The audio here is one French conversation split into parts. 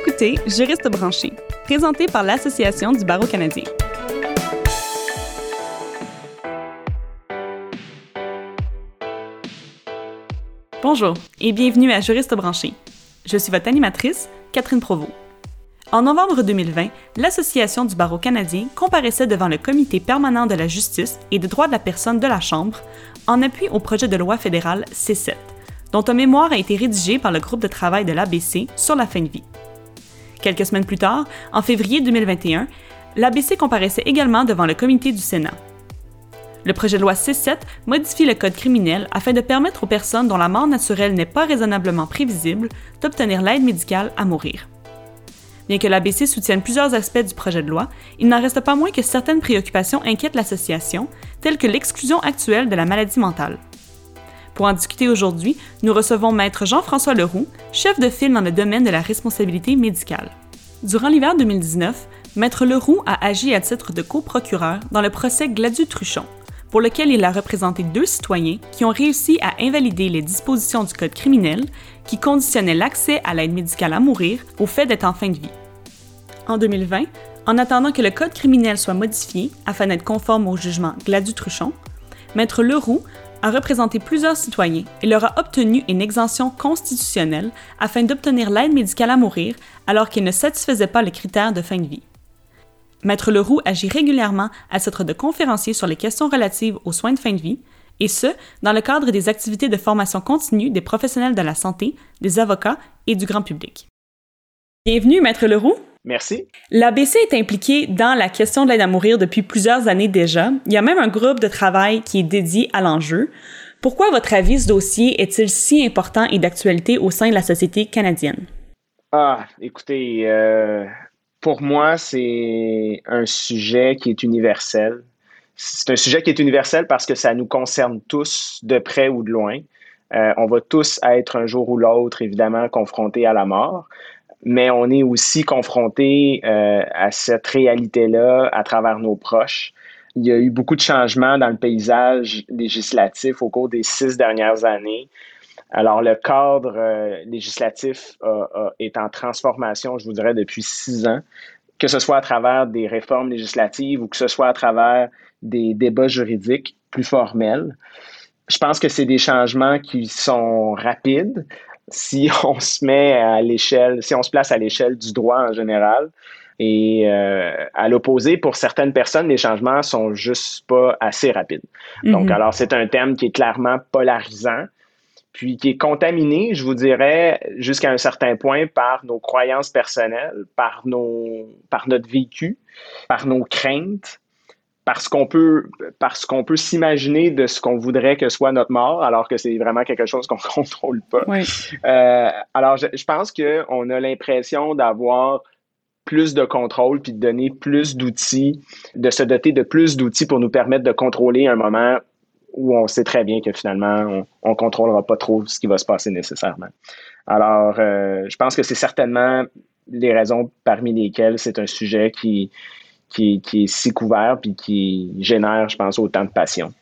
écoutez Juriste branché, présenté par l'Association du barreau canadien. Bonjour et bienvenue à Juriste branché. Je suis votre animatrice, Catherine Provost. En novembre 2020, l'Association du barreau canadien comparaissait devant le Comité permanent de la justice et des droits de la personne de la Chambre en appui au projet de loi fédéral C7, dont un mémoire a été rédigé par le groupe de travail de l'ABC sur la fin de vie. Quelques semaines plus tard, en février 2021, l'ABC comparaissait également devant le comité du Sénat. Le projet de loi C7 modifie le code criminel afin de permettre aux personnes dont la mort naturelle n'est pas raisonnablement prévisible d'obtenir l'aide médicale à mourir. Bien que l'ABC soutienne plusieurs aspects du projet de loi, il n'en reste pas moins que certaines préoccupations inquiètent l'association, telles que l'exclusion actuelle de la maladie mentale. Pour en discuter aujourd'hui, nous recevons Maître Jean-François Leroux, chef de file dans le domaine de la responsabilité médicale. Durant l'hiver 2019, Maître Leroux a agi à titre de coprocureur dans le procès Gladu-Truchon, pour lequel il a représenté deux citoyens qui ont réussi à invalider les dispositions du Code criminel qui conditionnaient l'accès à l'aide médicale à mourir au fait d'être en fin de vie. En 2020, en attendant que le Code criminel soit modifié afin d'être conforme au jugement Gladu-Truchon, Maître Leroux a représenté plusieurs citoyens et leur a obtenu une exemption constitutionnelle afin d'obtenir l'aide médicale à mourir alors qu'ils ne satisfaisaient pas les critères de fin de vie. Maître Leroux agit régulièrement à titre de conférencier sur les questions relatives aux soins de fin de vie, et ce, dans le cadre des activités de formation continue des professionnels de la santé, des avocats et du grand public. Bienvenue, Maître Leroux. Merci. L'ABC est impliqué dans la question de l'aide à mourir depuis plusieurs années déjà. Il y a même un groupe de travail qui est dédié à l'enjeu. Pourquoi, votre avis, ce dossier est-il si important et d'actualité au sein de la société canadienne? Ah, écoutez, euh, pour moi, c'est un sujet qui est universel. C'est un sujet qui est universel parce que ça nous concerne tous, de près ou de loin. Euh, on va tous être un jour ou l'autre, évidemment, confrontés à la mort, mais on est aussi confrontés euh, à cette réalité-là à travers nos proches. Il y a eu beaucoup de changements dans le paysage législatif au cours des six dernières années. Alors, le cadre euh, législatif est en transformation, je vous dirais, depuis six ans, que ce soit à travers des réformes législatives ou que ce soit à travers des débats juridiques plus formels. Je pense que c'est des changements qui sont rapides si on se met à l'échelle, si on se place à l'échelle du droit en général. Et euh, à l'opposé, pour certaines personnes, les changements sont juste pas assez rapides. Donc, mm-hmm. alors, c'est un thème qui est clairement polarisant puis qui est contaminé, je vous dirais, jusqu'à un certain point par nos croyances personnelles, par, nos, par notre vécu, par nos craintes, parce qu'on peut, parce qu'on peut s'imaginer de ce qu'on voudrait que soit notre mort, alors que c'est vraiment quelque chose qu'on ne contrôle pas. Euh, alors, je, je pense qu'on a l'impression d'avoir plus de contrôle, puis de donner plus d'outils, de se doter de plus d'outils pour nous permettre de contrôler un moment où on sait très bien que finalement, on ne contrôlera pas trop ce qui va se passer nécessairement. Alors, euh, je pense que c'est certainement les raisons parmi lesquelles c'est un sujet qui, qui, qui, est si couvert puis qui génère, je pense, autant de passion.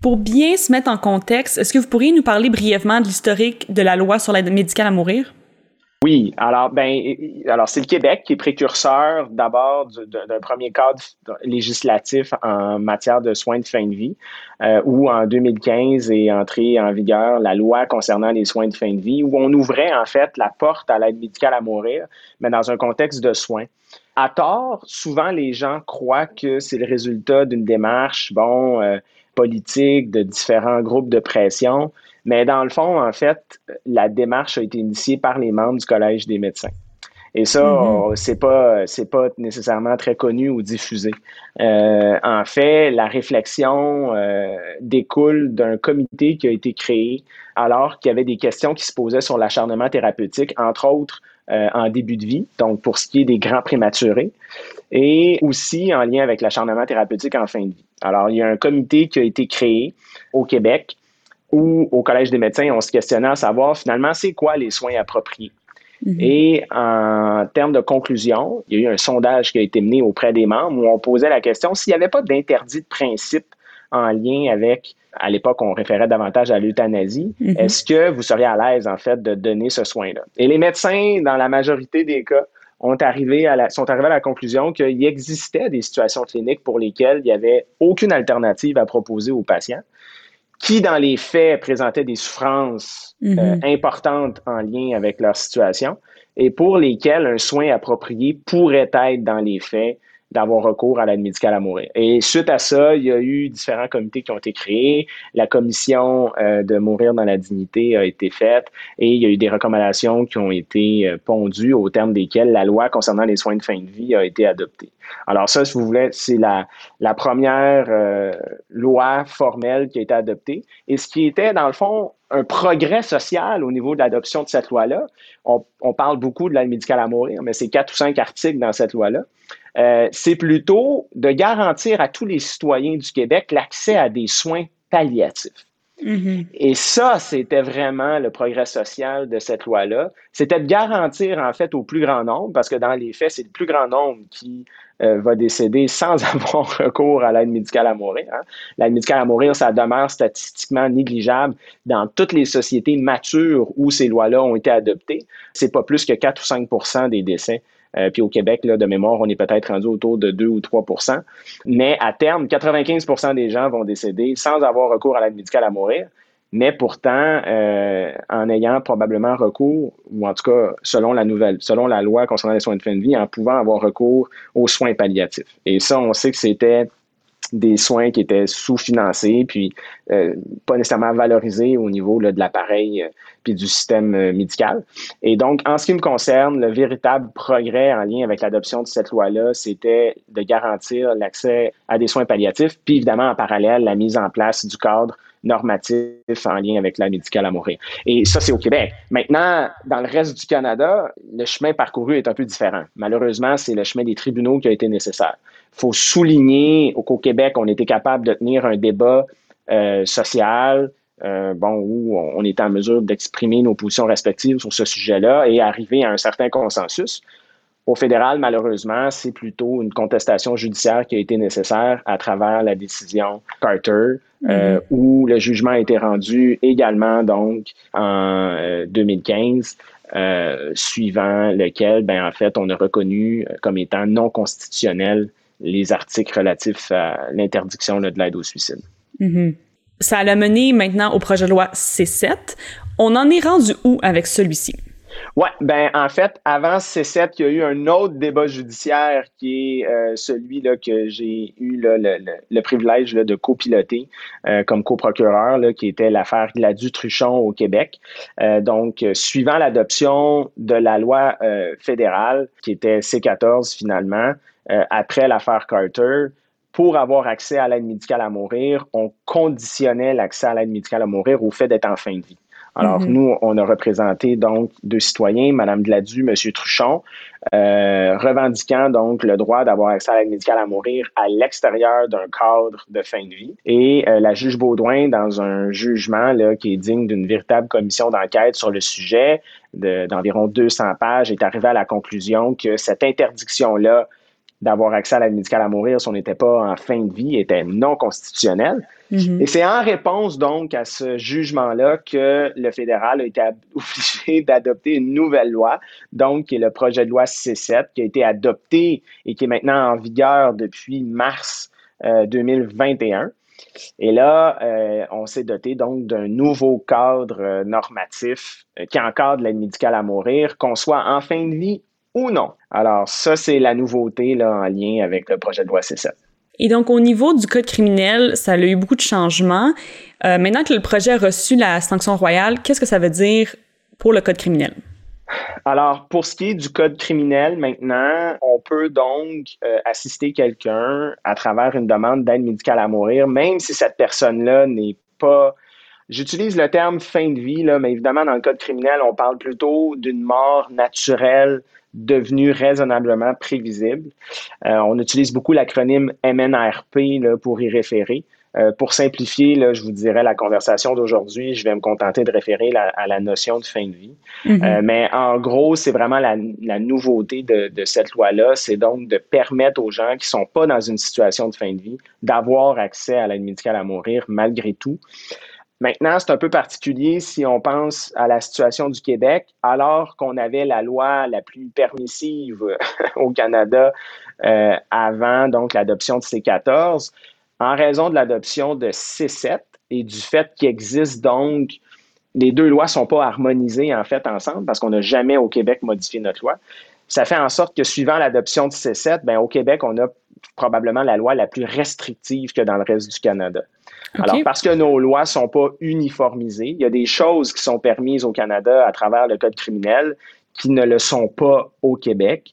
Pour bien se mettre en contexte, est-ce que vous pourriez nous parler brièvement de l'historique de la loi sur l'aide médicale à mourir? Oui, alors ben alors c'est le Québec qui est précurseur d'abord d'un premier cadre législatif en matière de soins de fin de vie, euh, où en 2015 est entrée en vigueur la loi concernant les soins de fin de vie, où on ouvrait en fait la porte à l'aide médicale à mourir, mais dans un contexte de soins. À tort, souvent les gens croient que c'est le résultat d'une démarche, bon, euh, politique, de différents groupes de pression. Mais dans le fond, en fait, la démarche a été initiée par les membres du Collège des médecins. Et ça, mm-hmm. c'est pas c'est pas nécessairement très connu ou diffusé. Euh, en fait, la réflexion euh, découle d'un comité qui a été créé alors qu'il y avait des questions qui se posaient sur l'acharnement thérapeutique, entre autres euh, en début de vie, donc pour ce qui est des grands prématurés, et aussi en lien avec l'acharnement thérapeutique en fin de vie. Alors, il y a un comité qui a été créé au Québec où au Collège des médecins, on se questionnait à savoir finalement c'est quoi les soins appropriés? Mhm. Et en termes de conclusion, il y a eu un sondage qui a été mené auprès des membres où on posait la question s'il n'y avait pas d'interdit de principe en lien avec, à l'époque, on référait davantage à l'euthanasie. Mhm. Est-ce que vous seriez à l'aise, en fait, de donner ce soin-là? Et les médecins, dans la majorité des cas, ont arrivé à la, sont arrivés à la conclusion qu'il existait des situations cliniques pour lesquelles il n'y avait aucune alternative à proposer aux patients, qui, dans les faits, présentaient des souffrances euh, importantes en lien avec leur situation et pour lesquelles un soin approprié pourrait être, dans les faits, d'avoir recours à l'aide médicale à mourir. Et suite à ça, il y a eu différents comités qui ont été créés. La commission euh, de mourir dans la dignité a été faite et il y a eu des recommandations qui ont été euh, pondues au terme desquelles la loi concernant les soins de fin de vie a été adoptée. Alors ça, si vous voulez, c'est la, la première euh, loi formelle qui a été adoptée. Et ce qui était, dans le fond, un progrès social au niveau de l'adoption de cette loi-là. On, on, parle beaucoup de l'aide médicale à mourir, mais c'est quatre ou cinq articles dans cette loi-là. Euh, c'est plutôt de garantir à tous les citoyens du Québec l'accès à des soins palliatifs. Mm-hmm. Et ça, c'était vraiment le progrès social de cette loi-là. C'était de garantir, en fait, au plus grand nombre, parce que dans les faits, c'est le plus grand nombre qui euh, va décéder sans avoir recours à l'aide médicale à mourir. Hein. L'aide médicale à mourir, ça demeure statistiquement négligeable dans toutes les sociétés matures où ces lois-là ont été adoptées. C'est pas plus que 4 ou 5% des décès. Euh, puis au Québec, là, de mémoire, on est peut-être rendu autour de 2 ou 3 Mais à terme, 95% des gens vont décéder sans avoir recours à l'aide médicale à mourir. Mais pourtant, euh, en ayant probablement recours, ou en tout cas, selon la nouvelle, selon la loi concernant les soins de fin de vie, en pouvant avoir recours aux soins palliatifs. Et ça, on sait que c'était des soins qui étaient sous-financés, puis euh, pas nécessairement valorisés au niveau de l'appareil euh, puis du système euh, médical. Et donc, en ce qui me concerne, le véritable progrès en lien avec l'adoption de cette loi-là, c'était de garantir l'accès à des soins palliatifs, puis évidemment, en parallèle, la mise en place du cadre normatif en lien avec l'aide médicale à mourir. Et ça, c'est au Québec. Maintenant, dans le reste du Canada, le chemin parcouru est un peu différent. Malheureusement, c'est le chemin des tribunaux qui a été nécessaire. Il faut souligner qu'au Québec, on était capable de tenir un débat euh, social, euh, bon, où on était en mesure d'exprimer nos positions respectives sur ce sujet-là et arriver à un certain consensus. Au fédéral, malheureusement, c'est plutôt une contestation judiciaire qui a été nécessaire à travers la décision Carter, euh, -hmm. où le jugement a été rendu également donc en euh, 2015, euh, suivant lequel, ben en fait, on a reconnu comme étant non constitutionnel les articles relatifs à l'interdiction de l'aide au suicide. -hmm. Ça l'a mené maintenant au projet de loi C7. On en est rendu où avec celui-ci? Oui, ben en fait, avant C7, il y a eu un autre débat judiciaire qui est euh, celui là, que j'ai eu là, le, le, le, privilège là, de copiloter euh, comme coprocureur, qui était l'affaire Gladu-Truchon au Québec. Euh, donc, suivant l'adoption de la loi fédérale, qui était C14 finalement, après l'affaire Carter, pour avoir accès à l'aide médicale à mourir, on conditionnait l'accès à l'aide médicale à mourir au fait d'être en fin de vie. Alors, mm -hmm. nous, on a représenté donc deux citoyens, Mme Gladu, M. Truchon, euh, revendiquant donc le droit d'avoir accès à l'aide médicale à mourir à l'extérieur d'un cadre de fin de vie. Et euh, la juge Baudouin, dans un jugement là, qui est digne d'une véritable commission d'enquête sur le sujet, d'environ de, 200 pages, est arrivée à la conclusion que cette interdiction-là d'avoir accès à l'aide médicale à mourir si on n'était pas en fin de vie était non constitutionnelle. Mm -hmm. Et c'est en réponse donc à ce jugement-là que le fédéral a été obligé d'adopter une nouvelle loi, donc qui est le projet de loi C7, qui a été adopté et qui est maintenant en vigueur depuis mars euh, 2021. Et là, euh, on s'est doté donc d'un nouveau cadre euh, normatif qui encadre l'aide médicale à mourir, qu'on soit en fin de vie ou non? Alors, ça, c'est la nouveauté là, en lien avec le projet de loi C7. Et donc, au niveau du code criminel, ça a eu beaucoup de changements. Euh, maintenant que le projet a reçu la sanction royale, qu'est-ce que ça veut dire pour le code criminel? Alors, pour ce qui est du code criminel, maintenant, on peut donc euh, assister quelqu'un à travers une demande d'aide médicale à mourir, même si cette personne-là n'est pas J'utilise le terme fin de vie, là, mais évidemment, dans le code criminel, on parle plutôt d'une mort naturelle devenue raisonnablement prévisible. Euh, on utilise beaucoup l'acronyme MNRP là, pour y référer. Euh, pour simplifier, là, je vous dirais la conversation d'aujourd'hui, je vais me contenter de référer à la notion de fin de vie. Mm-hmm. Euh, mais en gros, c'est vraiment la, nouveauté de, de cette loi-là, c'est donc de permettre aux gens qui sont pas dans une situation de fin de vie d'avoir accès à l'aide médicale à mourir malgré tout. Maintenant, c'est un peu particulier si on pense à la situation du Québec, alors qu'on avait la loi la plus permissive au Canada euh, avant donc l'adoption de C14, en raison de l'adoption de C7 et du fait qu'il existe donc les deux lois sont pas harmonisées en fait ensemble parce qu'on n'a jamais au Québec modifié notre loi. Ça fait en sorte que suivant l'adoption de C7, ben, au Québec, on a probablement la loi la plus restrictive que dans le reste du Canada. Alors, parce que nos lois sont pas uniformisées, il y a des choses qui sont permises au Canada à travers le Code criminel qui ne le sont pas au Québec.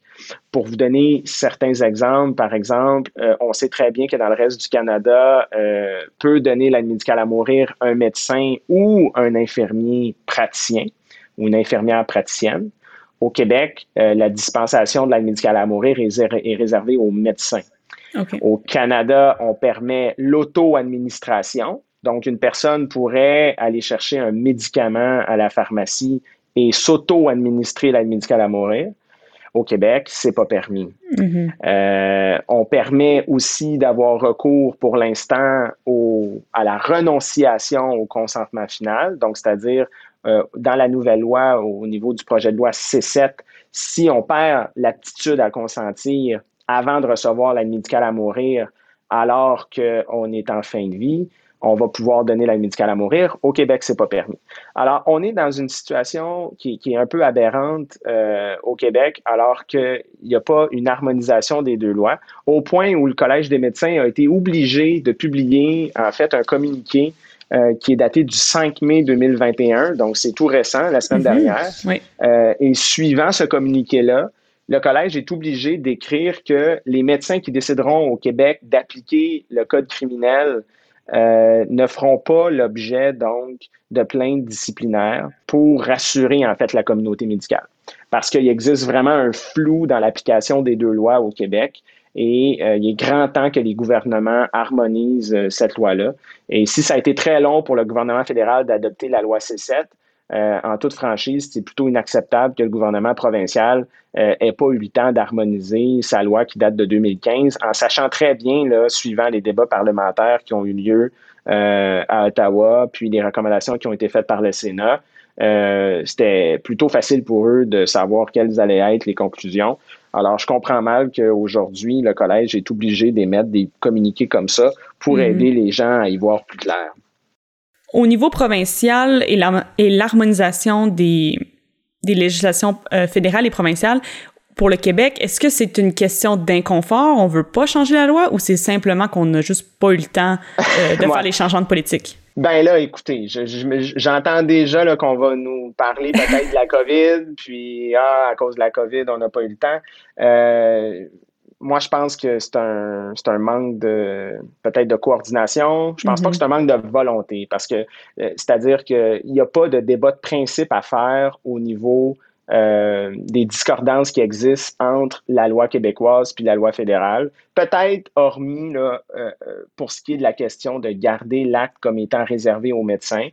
Pour vous donner certains exemples, par exemple, euh, on sait très bien que dans le reste du Canada, euh, peut donner l'aide médicale à mourir un médecin ou un infirmier praticien ou une infirmière praticienne. Au Québec, euh, la dispensation de l'aide médicale à mourir est, est réservée aux médecins. Au Canada, on permet l'auto-administration. Donc, une personne pourrait aller chercher un médicament à la pharmacie et s'auto-administrer l'aide médicale à mourir. Au Québec, c'est pas permis. Mm-hmm. Euh, on permet aussi d'avoir recours pour l'instant à la renonciation au consentement final, donc c'est-à-dire euh, dans la nouvelle loi au niveau du projet de loi C7, si on perd l'aptitude à consentir avant de recevoir l'aide médicale à mourir alors qu'on est en fin de vie, on va pouvoir donner l'aide médicale à mourir. Au Québec, c'est pas permis. Alors, on est dans une situation qui, est un peu aberrante euh, au Québec, alors qu'il n'y a pas une harmonisation des deux lois, au point où le Collège des médecins a été obligé de publier, en fait, un communiqué euh, qui est daté du 5 mai 2021, donc c'est tout récent, la semaine mhm. dernière. Euh, et suivant ce communiqué-là, le collège est obligé d'écrire que les médecins qui décideront au Québec d'appliquer le code criminel euh, ne feront pas l'objet donc de plaintes disciplinaires pour rassurer en fait la communauté médicale. Parce qu'il existe vraiment un flou dans l'application des deux lois au Québec et euh, il est grand temps que les gouvernements harmonisent euh, cette loi-là. Et si ça a été très long pour le gouvernement fédéral d'adopter la loi C7, euh, en toute franchise, c'est plutôt inacceptable que le gouvernement provincial n'ait euh, pas eu le temps d'harmoniser sa loi qui date de 2015, en sachant très bien, là, suivant les débats parlementaires qui ont eu lieu euh, à Ottawa, puis les recommandations qui ont été faites par le Sénat, c'était plutôt facile pour eux de savoir quelles allaient être les conclusions. Alors, je comprends mal qu'aujourd'hui, le collège est obligé d'émettre des communiqués comme ça pour mm-hmm. aider les gens à y voir plus clair. Au niveau provincial et l'harmonisation des, des législations euh, fédérales et provinciales, pour le Québec, est-ce que c'est une question d'inconfort, on veut pas changer la loi, ou c'est simplement qu'on n'a juste pas eu le temps euh, de faire les changements de politique? Ben là, écoutez, j'entends déjà qu'on va nous parler peut-être de la COVID, puis ah, à cause de la COVID, on n'a pas eu le temps. Euh, moi, je pense que c'est un, un manque de peut-être de coordination. Je pense pas que mm-hmm. c'est un manque de volonté parce que euh, c'est-à-dire qu'il n'y a pas de débat de principe à faire au niveau euh, des discordances qui existent entre la loi québécoise puis la loi fédérale. Peut-être hormis là, euh, pour ce qui est de la question de garder l'acte comme étant réservé aux médecins.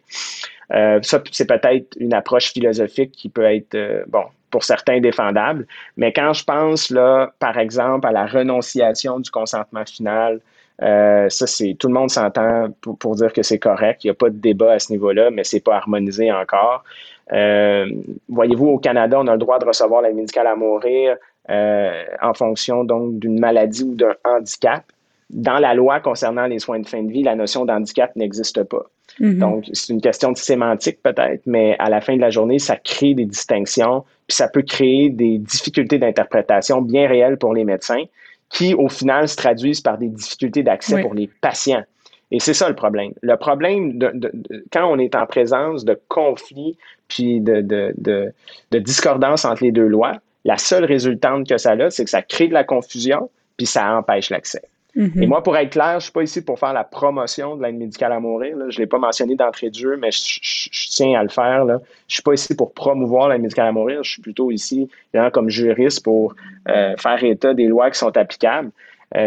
ça, c'est peut-être une approche philosophique qui peut être bon pour certains défendables. Mais quand je pense, là, par exemple, à la renonciation du consentement final, euh, ça, c'est tout le monde s'entend pour, dire que c'est correct. Il n'y a pas de débat à ce niveau-là, mais c'est pas harmonisé encore. Euh, voyez-vous, au Canada, on a le droit de recevoir l'aide médicale à mourir euh, en fonction donc d'une maladie ou d'un handicap. Dans la loi concernant les soins de fin de vie, la notion d'handicap n'existe pas. Mm-hmm. Donc, c'est une question de sémantique peut-être, mais à la fin de la journée, ça crée des distinctions, puis ça peut créer des difficultés d'interprétation bien réelles pour les médecins, qui au final se traduisent par des difficultés d'accès pour les patients. Et c'est ça le problème. Le problème, de, quand on est en présence de conflits puis de, de, discordance entre les deux lois, la seule résultante que ça a, c'est que ça crée de la confusion puis ça empêche l'accès. Et moi, pour être clair, je suis pas ici pour faire la promotion de l'aide médicale à mourir. Je Je l'ai pas mentionné d'entrée de jeu, mais je, tiens à le faire. Là. Je suis pas ici pour promouvoir l'aide médicale à mourir. Je suis plutôt ici comme juriste pour euh, faire état des lois qui sont applicables.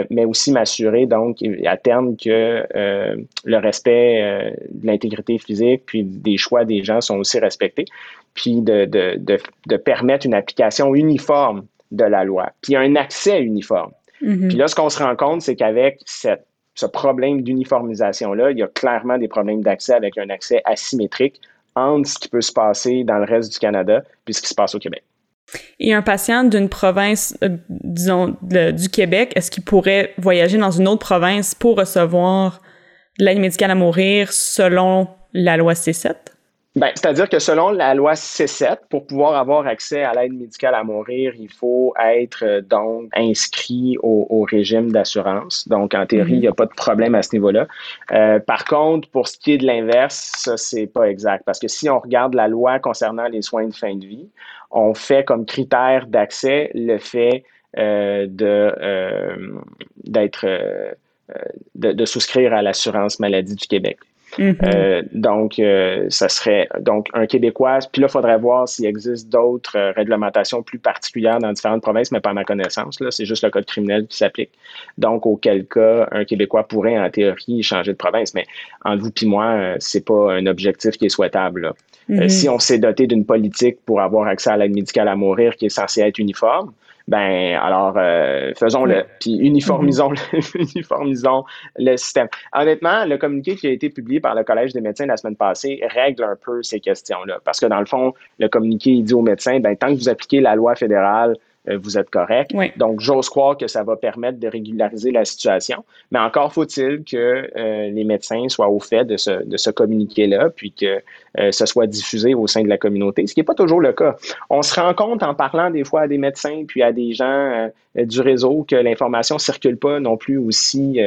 mais aussi m'assurer donc à terme que le respect de l'intégrité physique puis des choix des gens sont aussi respectés, puis de, de, de, de permettre une application uniforme de la loi, puis un accès uniforme. Mm-hmm. Puis là, ce qu'on se rend compte, c'est qu'avec ce problème d'uniformisation-là, il y a clairement des problèmes d'accès avec un accès asymétrique entre ce qui peut se passer dans le reste du Canada puis ce qui se passe au Québec. Et un patient d'une province, euh, disons, du Québec, est-ce qu'il pourrait voyager dans une autre province pour recevoir l'aide médicale à mourir selon la loi C7? Ben, c'est-à-dire que selon la loi C7, pour pouvoir avoir accès à l'aide médicale à mourir, il faut être euh, donc inscrit au, régime d'assurance. Donc, en théorie, il n'y a pas de problème à ce niveau-là. Euh, par contre, pour ce qui est de l'inverse, ça, c'est pas exact. Parce que si on regarde la loi concernant les soins de fin de vie, on fait comme critère d'accès le fait euh, de d'être de, de souscrire à l'assurance maladie du Québec. Mm-hmm. Euh, donc, euh, ça serait donc un Québécois. Puis là, il faudrait voir s'il existe d'autres euh, réglementations plus particulières dans différentes provinces, mais pas à ma connaissance. Là, c'est juste le code criminel qui s'applique. Donc, auquel cas, un Québécois pourrait, en théorie, changer de province. Mais entre vous puis moi, c'est pas un objectif qui est souhaitable. Mm-hmm. si on s'est doté d'une politique pour avoir accès à l'aide médicale à mourir qui est censée être uniforme, ben alors euh, faisons-le, puis uniformisons, mm-hmm. uniformisons le système. Honnêtement, le communiqué qui a été publié par le Collège des médecins la semaine passée règle un peu ces questions-là, parce que dans le fond, le communiqué il dit aux médecins, ben tant que vous appliquez la loi fédérale vous êtes correct. Donc, j'ose croire que ça va permettre de régulariser la situation. Mais encore faut-il que euh, les médecins soient au fait de ce, de ce communiqué-là, puis que euh, ce soit diffusé au sein de la communauté, ce qui n'est pas toujours le cas. On se rend compte en parlant des fois à des médecins, puis à des gens du réseau, que l'information circule pas non plus aussi...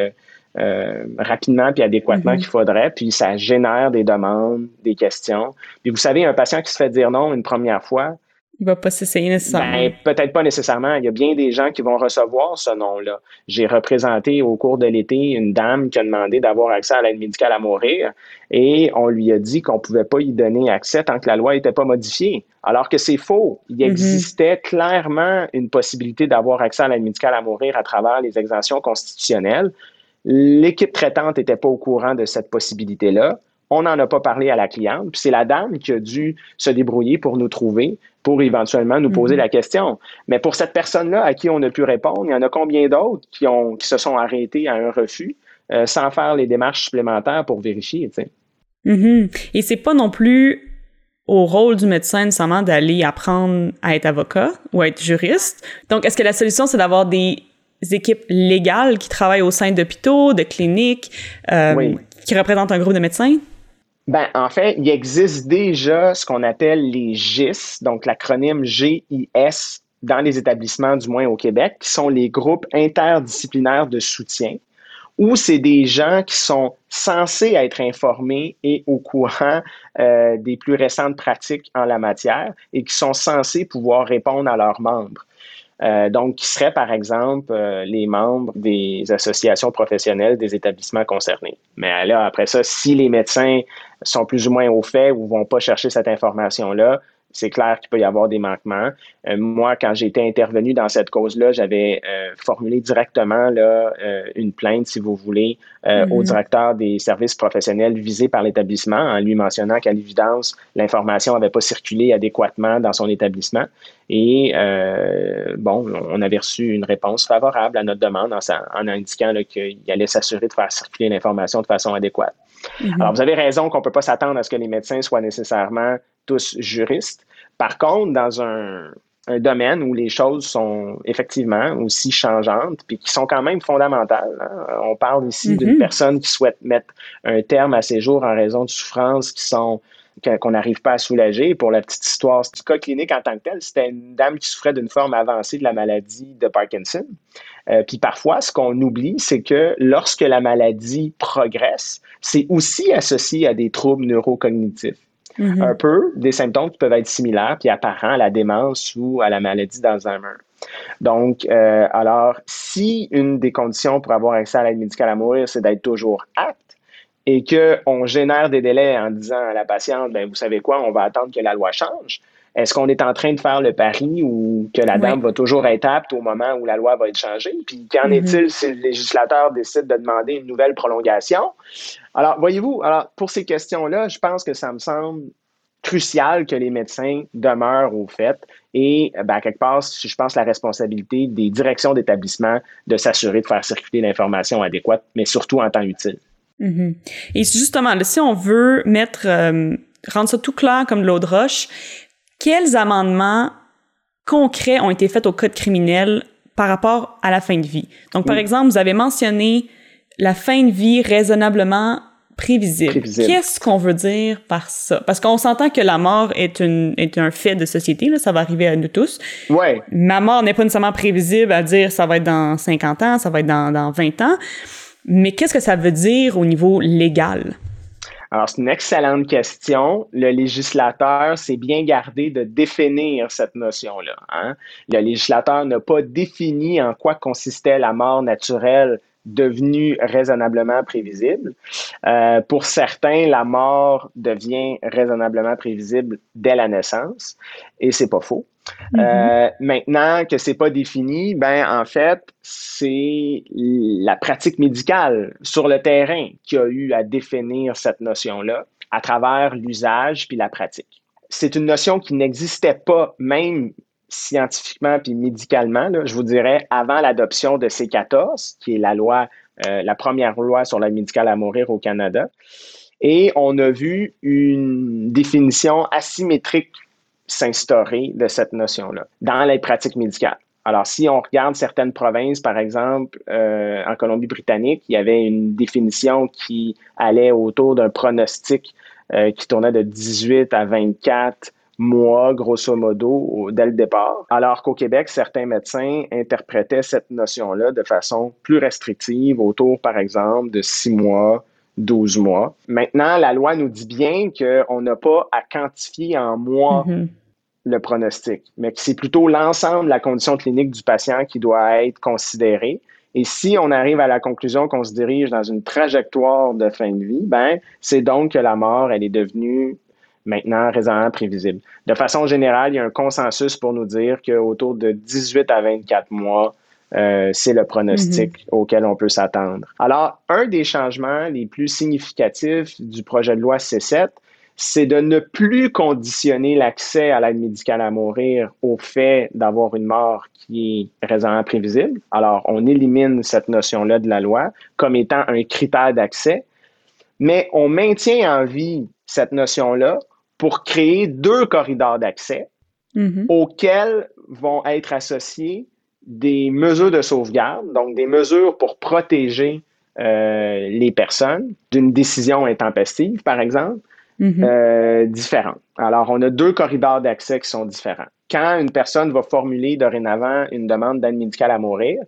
rapidement puis adéquatement mm-hmm. qu'il faudrait, puis ça génère des demandes, des questions. Puis vous savez, un patient qui se fait dire non une première fois, il va pas s'essayer nécessairement. Ben, peut-être pas nécessairement. Il y a bien des gens qui vont recevoir ce nom-là. J'ai représenté au cours de l'été une dame qui a demandé d'avoir accès à l'aide médicale à mourir et on lui a dit qu'on pouvait pas y donner accès tant que la loi n'était pas modifiée. Alors que c'est faux. Il mm-hmm. existait clairement une possibilité d'avoir accès à l'aide médicale à mourir à travers les exemptions constitutionnelles. L'équipe traitante n'était pas au courant de cette possibilité-là. On n'en a pas parlé à la cliente, puis c'est la dame qui a dû se débrouiller pour nous trouver pour éventuellement nous poser mhm. la question. Mais pour cette personne-là à qui on a pu répondre, il y en a combien d'autres qui, ont, qui se sont arrêtés à un refus euh, sans faire les démarches supplémentaires pour vérifier, sais? Mhm. Et c'est pas non plus au rôle du médecin nécessairement d'aller apprendre à être avocat ou à être juriste. Donc, est-ce que la solution, c'est d'avoir des équipes légales qui travaillent au sein d'hôpitaux, de cliniques, euh, qui représentent un groupe de médecins? Ben, en fait, il existe déjà ce qu'on appelle les GIS, donc l'acronyme GIS dans les établissements, du moins au Québec, qui sont les groupes interdisciplinaires de soutien, où c'est des gens qui sont censés être informés et au courant euh, des plus récentes pratiques en la matière et qui sont censés pouvoir répondre à leurs membres. Euh, donc, qui seraient, par exemple, euh, les membres des associations professionnelles des établissements concernés. Mais là, après ça, si les médecins sont plus ou moins au fait ou vont pas chercher cette information-là, c'est clair qu'il peut y avoir des manquements. Euh, moi, quand j'ai été intervenu dans cette cause-là, j'avais euh, formulé directement là, euh, une plainte, si vous voulez, au mm-hmm. directeur des services professionnels visés par l'établissement en lui mentionnant qu'à l'évidence, l'information n'avait pas circulé adéquatement dans son établissement. Et bon, on avait reçu une réponse favorable à notre demande en, en indiquant qu'il allait s'assurer de faire circuler l'information de façon adéquate. Mm-hmm. Alors, vous avez raison qu'on ne peut pas s'attendre à ce que les médecins soient nécessairement tous juristes. Par contre, dans un, domaine où les choses sont effectivement aussi changeantes, puis qui sont quand même fondamentales. Hein. On parle ici d'une mm-hmm. personne qui souhaite mettre un terme à ses jours en raison de souffrances qui sont qu'on n'arrive pas à soulager. Pour la petite histoire, du cas clinique en tant que tel, c'était une dame qui souffrait d'une forme avancée de la maladie de Parkinson. Euh, puis parfois, ce qu'on oublie, c'est que lorsque la maladie progresse, c'est aussi associé à des troubles neurocognitifs. Mm-hmm. Un peu des symptômes qui peuvent être similaires puis apparents à la démence ou à la maladie d'Alzheimer. Donc, euh, alors, si une des conditions pour avoir accès à l'aide médicale à mourir, c'est d'être toujours apte, et qu'on génère des délais en disant à la patiente, ben, vous savez quoi, on va attendre que la loi change, Est-ce qu'on est en train de faire le pari ou que la dame va toujours être apte au moment où la loi va être changée? Puis qu'en mm-hmm. est-il si le législateur décide de demander une nouvelle prolongation? Alors, voyez-vous, alors pour ces questions-là, je pense que ça me semble crucial que les médecins demeurent au fait et, ben, quelque part, je pense la responsabilité des directions d'établissement de s'assurer de faire circuler l'information adéquate, mais surtout en temps utile. Mm-hmm. Et justement, si on veut mettre, euh, rendre ça tout clair comme de l'eau de roche, quels amendements concrets ont été faits au code criminel par rapport à la fin de vie? Donc, par exemple, vous avez mentionné la fin de vie raisonnablement prévisible. Qu'est-ce qu'on veut dire par ça? Parce qu'on s'entend que la mort est, une, est un fait de société, là, ça va arriver à nous tous. Ouais. Ma mort n'est pas nécessairement prévisible à dire ça va être dans 50 ans, ça va être dans, dans 20 ans. Mais qu'est-ce que ça veut dire au niveau légal? Alors, c'est une excellente question. Le législateur s'est bien gardé de définir cette notion-là. Hein. Le législateur n'a pas défini en quoi consistait la mort naturelle devenu raisonnablement prévisible. Euh, pour certains, la mort devient raisonnablement prévisible dès la naissance, et c'est pas faux. Mm-hmm. Euh, maintenant que c'est pas défini, ben en fait, c'est la pratique médicale sur le terrain qui a eu à définir cette notion-là à travers l'usage puis la pratique. C'est une notion qui n'existait pas même scientifiquement puis médicalement, je vous dirais, avant l'adoption de C14, qui est la loi, euh, la première loi sur la médicale à mourir au Canada. Et on a vu une définition asymétrique s'instaurer de cette notion-là dans les pratiques médicales. Alors, si on regarde certaines provinces, par exemple, euh, en Colombie-Britannique, il y avait une définition qui allait autour d'un pronostic euh, qui tournait de 18 à 24 mois, grosso modo, dès le départ. Alors qu'au Québec, certains médecins interprétaient cette notion-là de façon plus restrictive, autour, par exemple, de six mois, 12 mois. Maintenant, la loi nous dit bien qu'on n'a pas à quantifier en mois mm-hmm. le pronostic, mais que c'est plutôt l'ensemble de la condition clinique du patient qui doit être considéré. Et si on arrive à la conclusion qu'on se dirige dans une trajectoire de fin de vie, ben, c'est donc que la mort, elle est devenue maintenant raisonnablement prévisible. De façon générale, il y a un consensus pour nous dire qu'autour de 18 à 24 mois, euh, c'est le pronostic mm-hmm. auquel on peut s'attendre. Alors, un des changements les plus significatifs du projet de loi C7, c'est de ne plus conditionner l'accès à l'aide médicale à mourir au fait d'avoir une mort qui est raisonnablement prévisible. Alors, on élimine cette notion-là de la loi comme étant un critère d'accès, mais on maintient en vie cette notion-là pour créer deux corridors d'accès mm-hmm. auxquels vont être associés des mesures de sauvegarde, donc des mesures pour protéger euh, les personnes d'une décision intempestive, par exemple, mm-hmm. euh, différentes. Alors, on a deux corridors d'accès qui sont différents. Quand une personne va formuler dorénavant une demande d'aide médicale à mourir,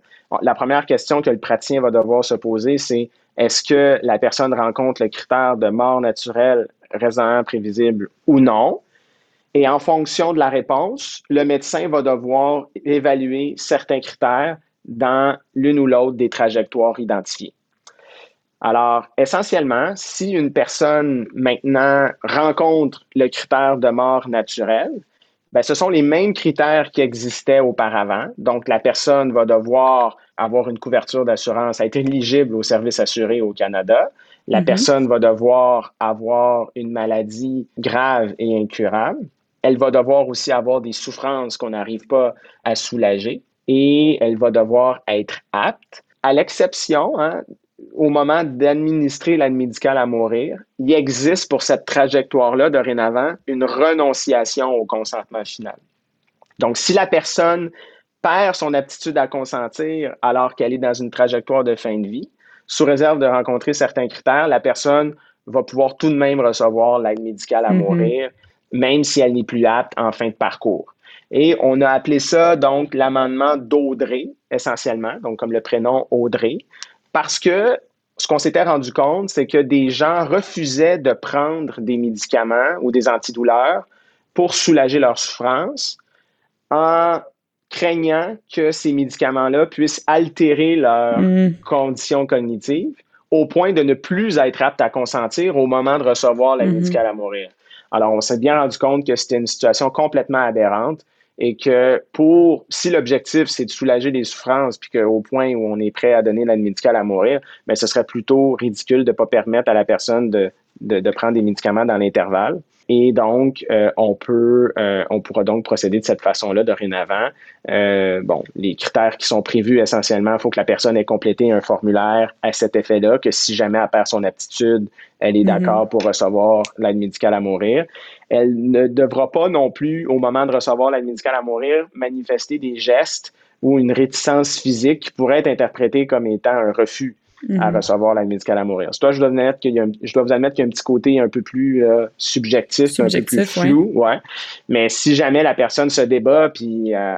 la première question que le praticien va devoir se poser, c'est est-ce que la personne rencontre le critère de mort naturelle raisonnablement prévisible ou non. Et en fonction de la réponse, le médecin va devoir évaluer certains critères dans l'une ou l'autre des trajectoires identifiées. Alors, essentiellement, si une personne maintenant rencontre le critère de mort naturelle, ben, ce sont les mêmes critères qui existaient auparavant. Donc, la personne va devoir avoir une couverture d'assurance, être éligible au service assuré au Canada. La mm-hmm. personne va devoir avoir une maladie grave et incurable. Elle va devoir aussi avoir des souffrances qu'on n'arrive pas à soulager et elle va devoir être apte. À l'exception, hein, au moment d'administrer l'aide médicale à mourir, il existe pour cette trajectoire-là, dorénavant, une renonciation au consentement final. Donc, si la personne perd son aptitude à consentir alors qu'elle est dans une trajectoire de fin de vie, sous réserve de rencontrer certains critères, la personne va pouvoir tout de même recevoir l'aide médicale à mm-hmm. mourir, même si elle n'est plus apte en fin de parcours. Et on a appelé ça donc l'amendement d'Audrey, essentiellement, donc comme le prénom Audrey, parce que ce qu'on s'était rendu compte, c'est que des gens refusaient de prendre des médicaments ou des antidouleurs pour soulager leur souffrance en craignant que ces médicaments-là puissent altérer leurs mm. conditions cognitives au point de ne plus être aptes à consentir au moment de recevoir la mm-hmm. médicale à mourir. Alors, on s'est bien rendu compte que c'était une situation complètement aberrante et que pour, si l'objectif c'est de soulager les souffrances, puis qu'au point où on est prêt à donner l'aide médicale à mourir, mais ben, ce serait plutôt ridicule de ne pas permettre à la personne de, de, de prendre des médicaments dans l'intervalle. Et donc, euh, on peut, euh, on pourra donc procéder de cette façon-là dorénavant. Euh, bon, les critères qui sont prévus essentiellement, il faut que la personne ait complété un formulaire à cet effet-là, que si jamais elle perd son aptitude, elle est mhm. d'accord pour recevoir l'aide médicale à mourir. Elle ne devra pas non plus, au moment de recevoir l'aide médicale à mourir, manifester des gestes ou une réticence physique qui pourrait être interprétée comme étant un refus à mhm. recevoir l'aide médicale à mourir. Toi, je dois, admettre qu'il y a je dois vous admettre qu'il y a un petit côté un peu plus euh, subjectif, un peu plus flou. Ouais. Mais si jamais la personne se débat, puis euh,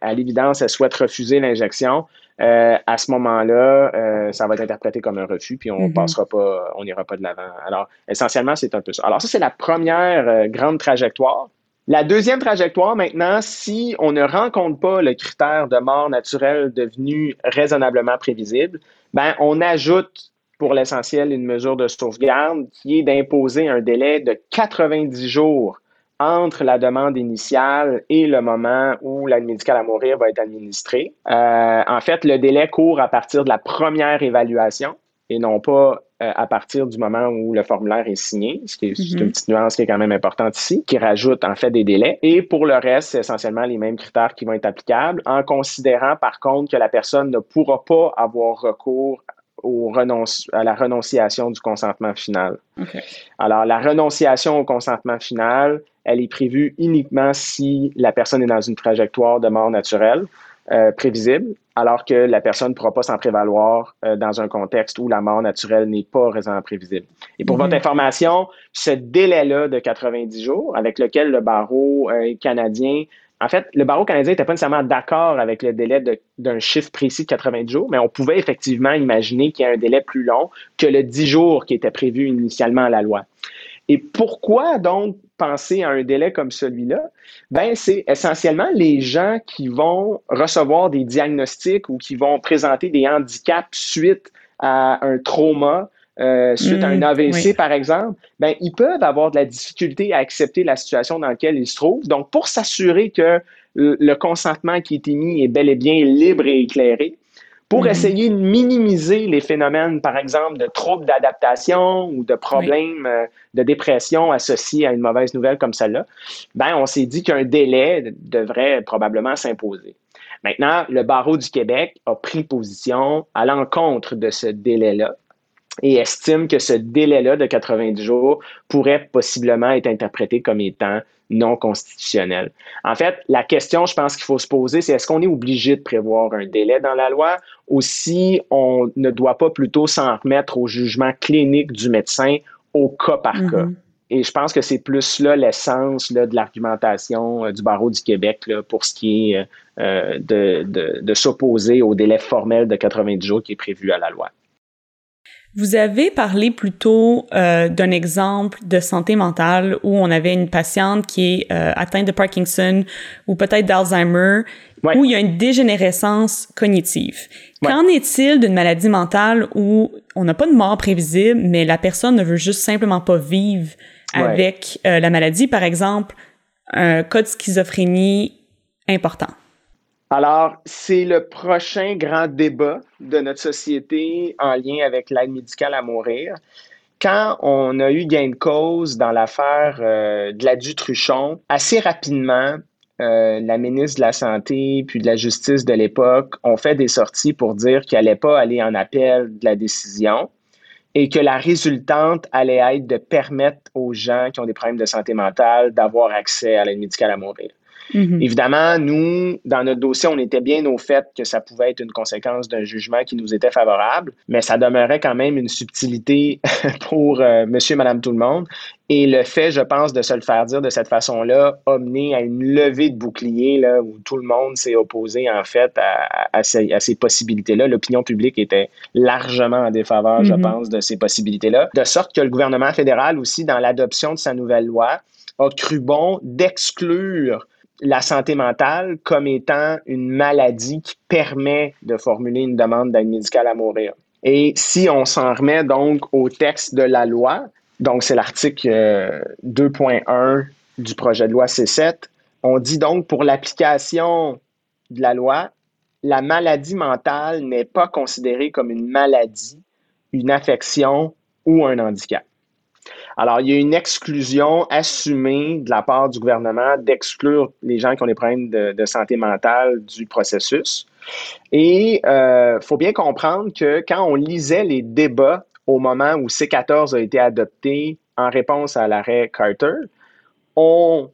à l'évidence, elle souhaite refuser l'injection, euh, à ce moment-là, ça va être interprété comme un refus, puis on mhm. passera pas, on n'ira pas de l'avant. Alors, essentiellement, c'est un peu ça. Alors, ça, c'est la première grande trajectoire. La deuxième trajectoire, maintenant, si on ne rencontre pas le critère de mort naturelle devenu raisonnablement prévisible, ben, on ajoute pour l'essentiel une mesure de sauvegarde qui est d'imposer un délai de 90 jours entre la demande initiale et le moment où l'aide médicale à mourir va être administrée. Euh, en fait, le délai court à partir de la première évaluation et non pas à partir du moment où le formulaire est signé, ce qui est, une mhm. petite nuance qui est quand même importante ici, qui rajoute en fait des délais. Et pour le reste, c'est essentiellement les mêmes critères qui vont être applicables, en considérant par contre que la personne ne pourra pas avoir recours au à la renonciation du consentement final. Alors, la renonciation au consentement final, elle est prévue uniquement si la personne est dans une trajectoire de mort naturelle. Euh, prévisible, alors que la personne ne pourra pas s'en prévaloir euh, dans un contexte où la mort naturelle n'est pas raisonnablement prévisible. Et pour votre mhm. information, ce délai-là de 90 jours avec lequel le barreau euh, canadien en fait, le barreau canadien n'était pas nécessairement d'accord avec le délai d'un chiffre précis de 90 jours, mais on pouvait effectivement imaginer qu'il y a un délai plus long que le 10 jours qui était prévu initialement à la loi. Et pourquoi donc penser à un délai comme celui-là? Ben, c'est essentiellement les gens qui vont recevoir des diagnostics ou qui vont présenter des handicaps suite à un trauma, euh, suite à un mmh, AVC, par exemple, ben, ils peuvent avoir de la difficulté à accepter la situation dans laquelle ils se trouvent. Donc, pour s'assurer que le consentement qui est émis est bel et bien libre et éclairé, pour mhm. essayer de minimiser les phénomènes, par exemple, de troubles d'adaptation ou de problèmes euh, de dépression associés à une mauvaise nouvelle comme celle-là, ben, on s'est dit qu'un délai devrait probablement s'imposer. Maintenant, le barreau du Québec a pris position à l'encontre de ce délai-là et estime que ce délai-là de 90 jours pourrait possiblement être interprété comme étant non constitutionnel. En fait, la question, je pense qu'il faut se poser, c'est est-ce qu'on est obligé de prévoir un délai dans la loi ou si on ne doit pas plutôt s'en remettre au jugement clinique du médecin au cas par cas? Mm-hmm. Et je pense que c'est plus là l'essence de l'argumentation euh, du barreau du Québec là, pour ce qui est euh, de, de, de s'opposer au délai formel de 90 jours qui est prévu à la loi. Vous avez parlé plutôt euh, d'un exemple de santé mentale où on avait une patiente qui est euh, atteinte de Parkinson ou peut-être d'Alzheimer, où il y a une dégénérescence cognitive. Qu'en est-il d'une maladie mentale où on n'a pas de mort prévisible, mais la personne ne veut juste simplement pas vivre avec euh, la maladie, par exemple, un cas de schizophrénie important? Alors, c'est le prochain grand débat de notre société en lien avec l'aide médicale à mourir. Quand on a eu gain de cause dans l'affaire euh, de la Dutruchon, assez rapidement, euh, la ministre de la Santé puis de la Justice de l'époque ont fait des sorties pour dire qu'elle n'allait pas aller en appel de la décision et que la résultante allait être de permettre aux gens qui ont des problèmes de santé mentale d'avoir accès à l'aide médicale à mourir. Mm-hmm. Évidemment, nous, dans notre dossier, on était bien au fait que ça pouvait être une conséquence d'un jugement qui nous était favorable, mais ça demeurait quand même une subtilité pour euh, monsieur, madame, tout le monde. Et le fait, je pense, de se le faire dire de cette façon-là a mené à une levée de bouclier là, où tout le monde s'est opposé, en fait, à, ces, à ces possibilités-là. L'opinion publique était largement en défaveur, je mm-hmm. pense, de ces possibilités-là. De sorte que le gouvernement fédéral aussi, dans l'adoption de sa nouvelle loi, a cru bon d'exclure la santé mentale comme étant une maladie qui permet de formuler une demande d'aide médicale à mourir. Et si on s'en remet donc au texte de la loi, donc c'est l'article 2.1 euh, du projet de loi C7. On dit donc pour l'application de la loi, la maladie mentale n'est pas considérée comme une maladie, une affection ou un handicap. Alors, il y a une exclusion assumée de la part du gouvernement d'exclure les gens qui ont des problèmes de, santé mentale du processus. Et il euh, faut bien comprendre que quand on lisait les débats au moment où C14 a été adopté en réponse à l'arrêt Carter, on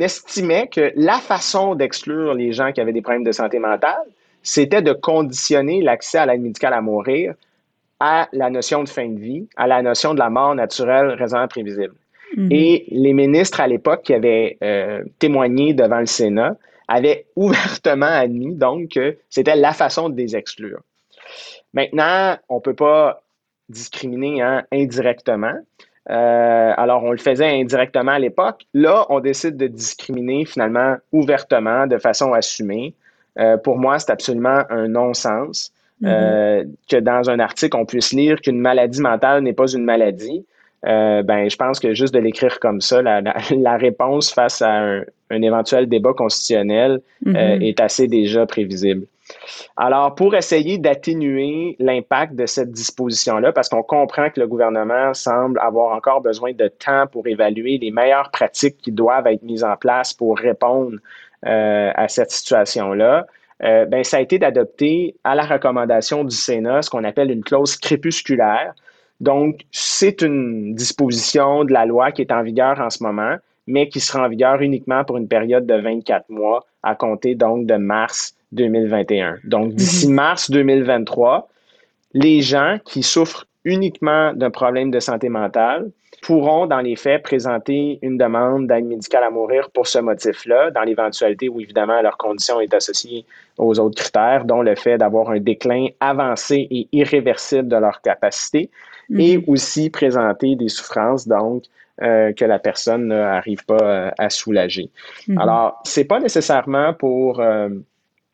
estimait que la façon d'exclure les gens qui avaient des problèmes de santé mentale, c'était de conditionner l'accès à l'aide médicale à mourir à la notion de fin de vie, à la notion de la mort naturelle raisonnable prévisible. Mhm. Et les ministres à l'époque qui avaient euh, témoigné devant le Sénat avaient ouvertement admis donc que c'était la façon de les exclure. Maintenant, on ne peut pas discriminer hein, indirectement. Euh, alors, on le faisait indirectement à l'époque. Là, on décide de discriminer finalement ouvertement, de façon assumée. Euh, pour moi, c'est absolument un non-sens. Mm-hmm. Euh, que dans un article, on puisse lire qu'une maladie mentale n'est pas une maladie. ben, je pense que juste de l'écrire comme ça, la, réponse face à un, éventuel débat constitutionnel mm-hmm. est assez déjà prévisible. Alors, pour essayer d'atténuer l'impact de cette disposition-là, parce qu'on comprend que le gouvernement semble avoir encore besoin de temps pour évaluer les meilleures pratiques qui doivent être mises en place pour répondre euh, à cette situation-là, euh, ben, ça a été d'adopter à la recommandation du Sénat ce qu'on appelle une clause crépusculaire. Donc, c'est une disposition de la loi qui est en vigueur en ce moment, mais qui sera en vigueur uniquement pour une période de 24 mois à compter donc de mars 2021. Donc, d'ici mhm. mars 2023, les gens qui souffrent uniquement d'un problème de santé mentale pourront, dans les faits, présenter une demande d'aide médicale à mourir pour ce motif-là, dans l'éventualité où, évidemment, leur condition est associée aux autres critères, dont le fait d'avoir un déclin avancé et irréversible de leur capacité, mhm. et aussi présenter des souffrances, donc, euh, que la personne n'arrive pas euh, à soulager. Mhm. Alors, c'est pas nécessairement pour euh,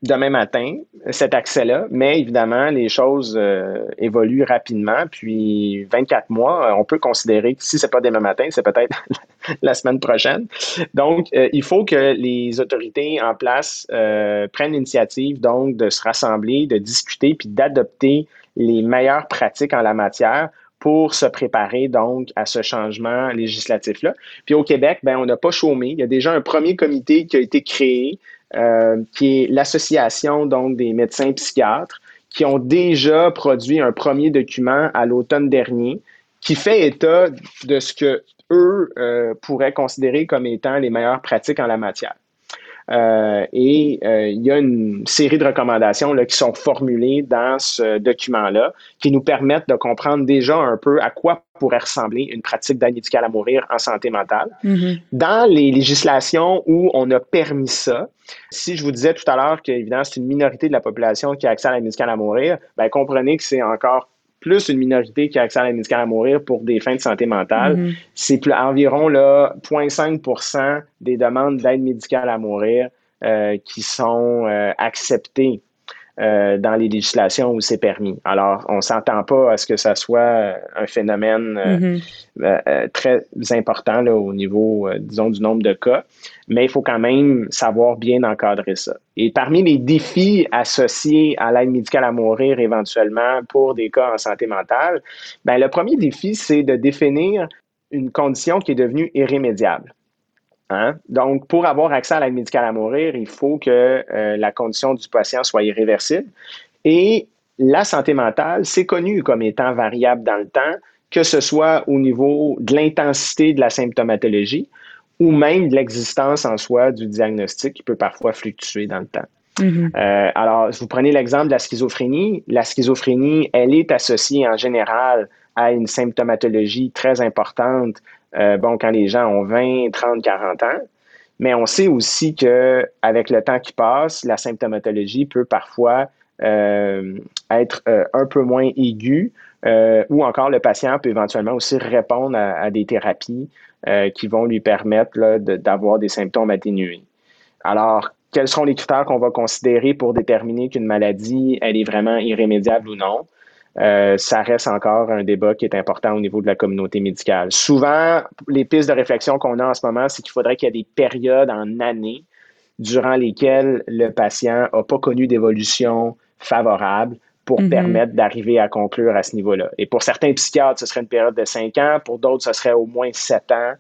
demain matin, cet accès-là, mais évidemment, les choses euh, évoluent rapidement. Puis 24 mois, on peut considérer que si c'est pas demain matin, c'est peut-être la semaine prochaine. Donc, euh, il faut que les autorités en place euh, prennent l'initiative donc de se rassembler, de discuter, puis d'adopter les meilleures pratiques en la matière pour se préparer donc à ce changement législatif-là. Puis au Québec, ben, on n'a pas chômé. Il y a déjà un premier comité qui a été créé euh, qui est l'association donc des médecins psychiatres qui ont déjà produit un premier document à l'automne dernier qui fait état de ce que eux euh, pourraient considérer comme étant les meilleures pratiques en la matière. Euh, et euh, il y a une série de recommandations là, qui sont formulées dans ce document-là qui nous permettent de comprendre déjà un peu à quoi pourrait ressembler une pratique d'aide médicale à mourir en santé mentale. Mm-hmm. Dans les législations où on a permis ça, si je vous disais tout à l'heure qu'évidemment c'est une minorité de la population qui a accès à l'aide médicale à mourir, ben comprenez que c'est encore plus une minorité qui a accès à l'aide médicale à mourir pour des fins de santé mentale. Mm-hmm. C'est environ là, 0,5 des demandes d'aide médicale à mourir euh, qui sont euh, acceptées euh, dans les législations où c'est permis. Alors, on s'entend pas à ce que ça soit un phénomène mm-hmm. euh, très important là, au niveau, disons, du nombre de cas, mais il faut quand même savoir bien encadrer ça. Et parmi les défis associés à l'aide médicale à mourir éventuellement pour des cas en santé mentale, ben, le premier défi, c'est de définir une condition qui est devenue irrémédiable. Hein? Donc, pour avoir accès à l'aide médicale à mourir, il faut que euh, la condition du patient soit irréversible. Et la santé mentale, c'est connu comme étant variable dans le temps, que ce soit au niveau de l'intensité de la symptomatologie ou même de l'existence en soi du diagnostic qui peut parfois fluctuer dans le temps. Mm-hmm. Euh, alors, vous prenez l'exemple de la schizophrénie. La schizophrénie, elle est associée en général à une symptomatologie très importante euh, bon, quand les gens ont 20, 30, 40 ans. Mais on sait aussi que avec le temps qui passe, la symptomatologie peut parfois euh, être euh, un peu moins aiguë ou encore le patient peut éventuellement aussi répondre à, des thérapies qui vont lui permettre d'avoir des symptômes atténués. Alors, quels sont les critères qu'on va considérer pour déterminer qu'une maladie, elle est vraiment irrémédiable ou non? Euh, ça reste encore un débat qui est important au niveau de la communauté médicale. Souvent, les pistes de réflexion qu'on a en ce moment, c'est qu'il faudrait qu'il y ait des périodes en années durant lesquelles le patient n'a pas connu d'évolution favorable pour mm-hmm. permettre d'arriver à conclure à ce niveau-là. Et pour certains psychiatres, ce serait une période de cinq ans, pour d'autres, ce serait au moins sept ans.